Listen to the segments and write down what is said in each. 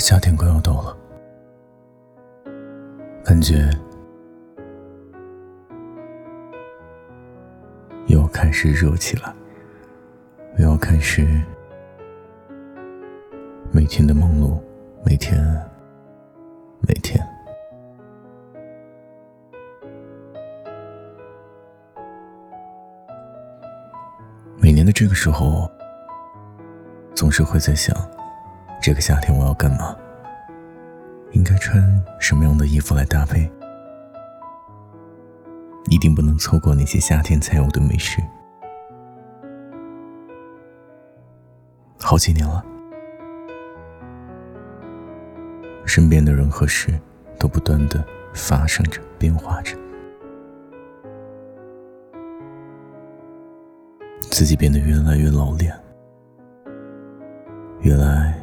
夏天快要到了，感觉又开始热起来，又要开始每天的忙碌，每天，每天。每年的这个时候，总是会在想，这个夏天我要干嘛？应该穿什么样的衣服来搭配？一定不能错过那些夏天才有的美食。好几年了，身边的人和事都不断的发生着，变化着。自己变得越来越老练，越来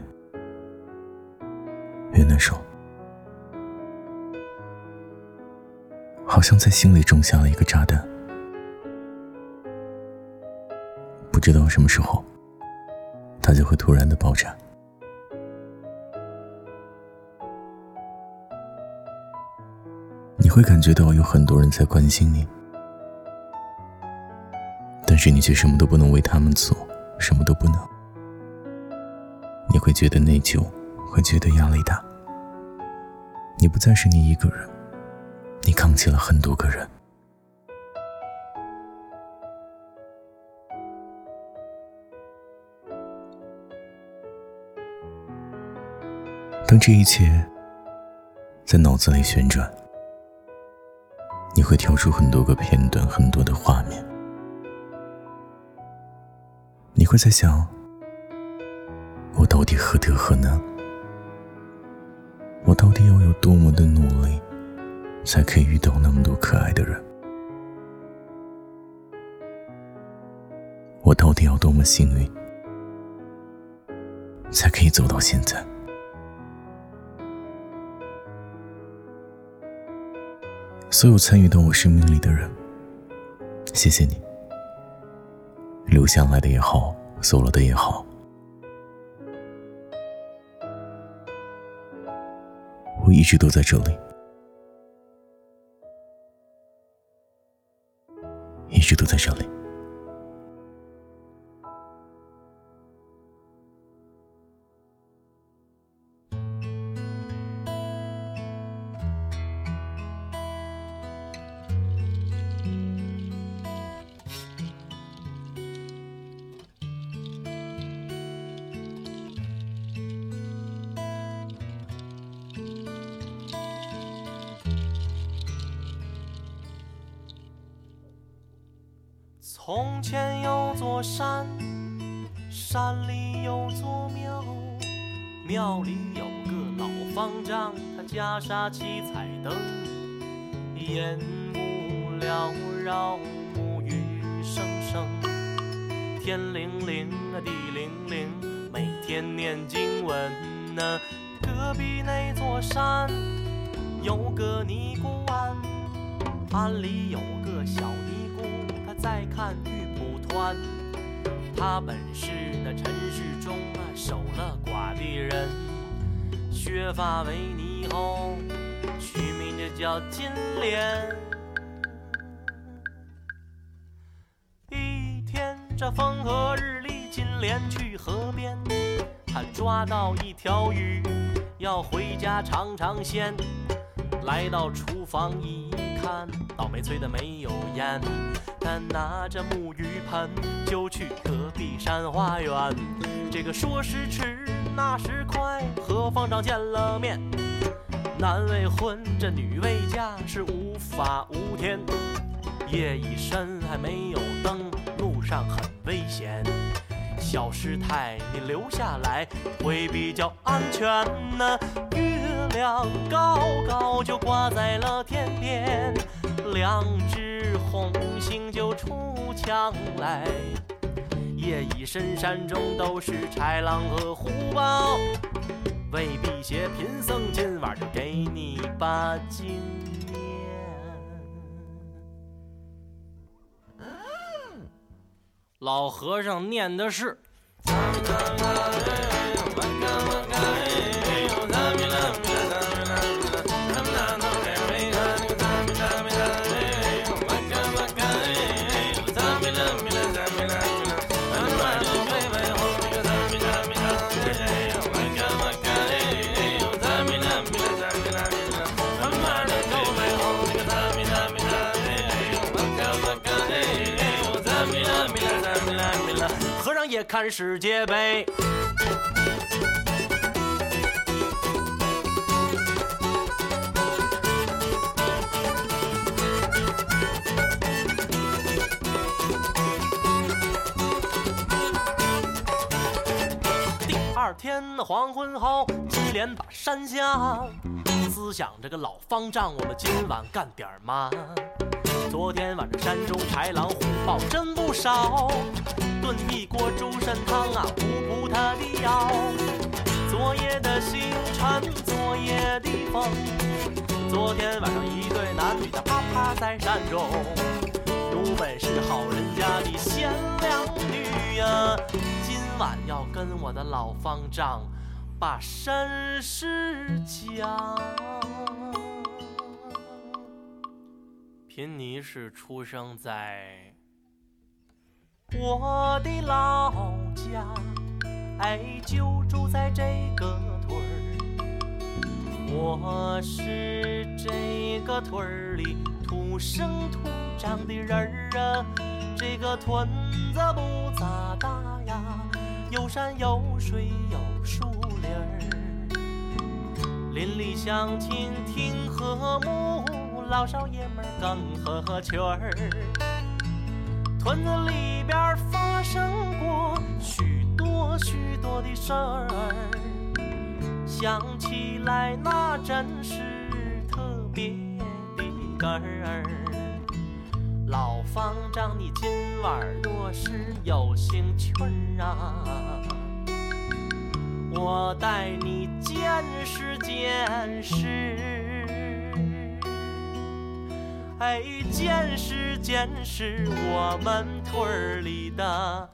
好像在心里种下了一个炸弹，不知道什么时候，它就会突然的爆炸。你会感觉到有很多人在关心你。但是你却什么都不能为他们做，什么都不能。你会觉得内疚，会觉得压力大。你不再是你一个人，你扛起了很多个人。当这一切在脑子里旋转，你会跳出很多个片段，很多的画面。你会在想，我到底何德何能？我到底要有多么的努力，才可以遇到那么多可爱的人？我到底要多么幸运，才可以走到现在？所有参与到我生命里的人，谢谢你。留下来的也好，走了的也好，我一直都在这里，直都在这里。从前有座山，山里有座庙，庙里有个老方丈，他袈裟七彩灯，烟雾缭绕，木鱼声声，天灵灵地灵灵，每天念经文呐。隔壁那座山有个尼姑庵，庵里有个小尼。再看玉蒲团，他本是那尘世中啊守了寡的人，削发为尼后，取名就叫金莲。一天这风和日丽，金莲去河边，他抓到一条鱼，要回家尝尝鲜，来到厨房一看，倒霉催的没有烟。他拿着木鱼盆就去隔壁山花园。这个说时迟，那时快，和方丈见了面。男未婚，这女未嫁，是无法无天。夜已深，还没有灯，路上很危险。小师太，你留下来会比较安全呢。月亮高高就挂在了天边，两只红星就出墙来。夜已深，山中都是豺狼和虎豹，为辟邪贫僧今晚就给你把经念。老和尚念的是。看世界杯。第二天黄昏后，金莲把山下，思想这个老方丈，我们今晚干点嘛？昨天晚上山中豺狼虎豹真不少，炖一锅猪肾汤啊，补补他的腰。昨夜的星辰，昨夜的风，昨天晚上一对男女的啪啪在山中，有本是好人家的贤良女呀，今晚要跟我的老方丈把身世讲。贫尼是出生在我的老家，哎，就住在这个屯儿。我是这个屯儿里土生土长的人儿啊，这个屯子不咋大呀，有山有水有树林儿，邻里乡亲挺和睦。老少爷们更合群儿，屯子里边发生过许多许多的事儿，想起来那真是特别的哏儿。老方丈，你今晚若是有兴趣儿啊，我带你见识见识。哎，见识见识我们屯儿里的。